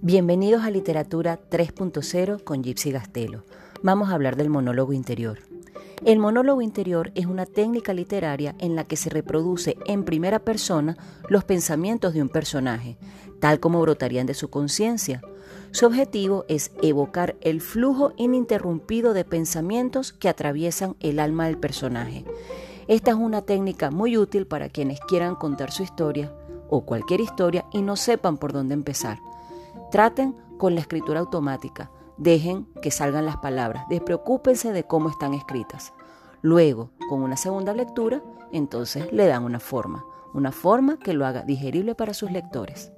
Bienvenidos a Literatura 3.0 con Gypsy Gastelo. Vamos a hablar del monólogo interior. El monólogo interior es una técnica literaria en la que se reproduce en primera persona los pensamientos de un personaje, tal como brotarían de su conciencia. Su objetivo es evocar el flujo ininterrumpido de pensamientos que atraviesan el alma del personaje. Esta es una técnica muy útil para quienes quieran contar su historia o cualquier historia y no sepan por dónde empezar. Traten con la escritura automática. Dejen que salgan las palabras. Despreocúpense de cómo están escritas. Luego, con una segunda lectura, entonces le dan una forma. Una forma que lo haga digerible para sus lectores.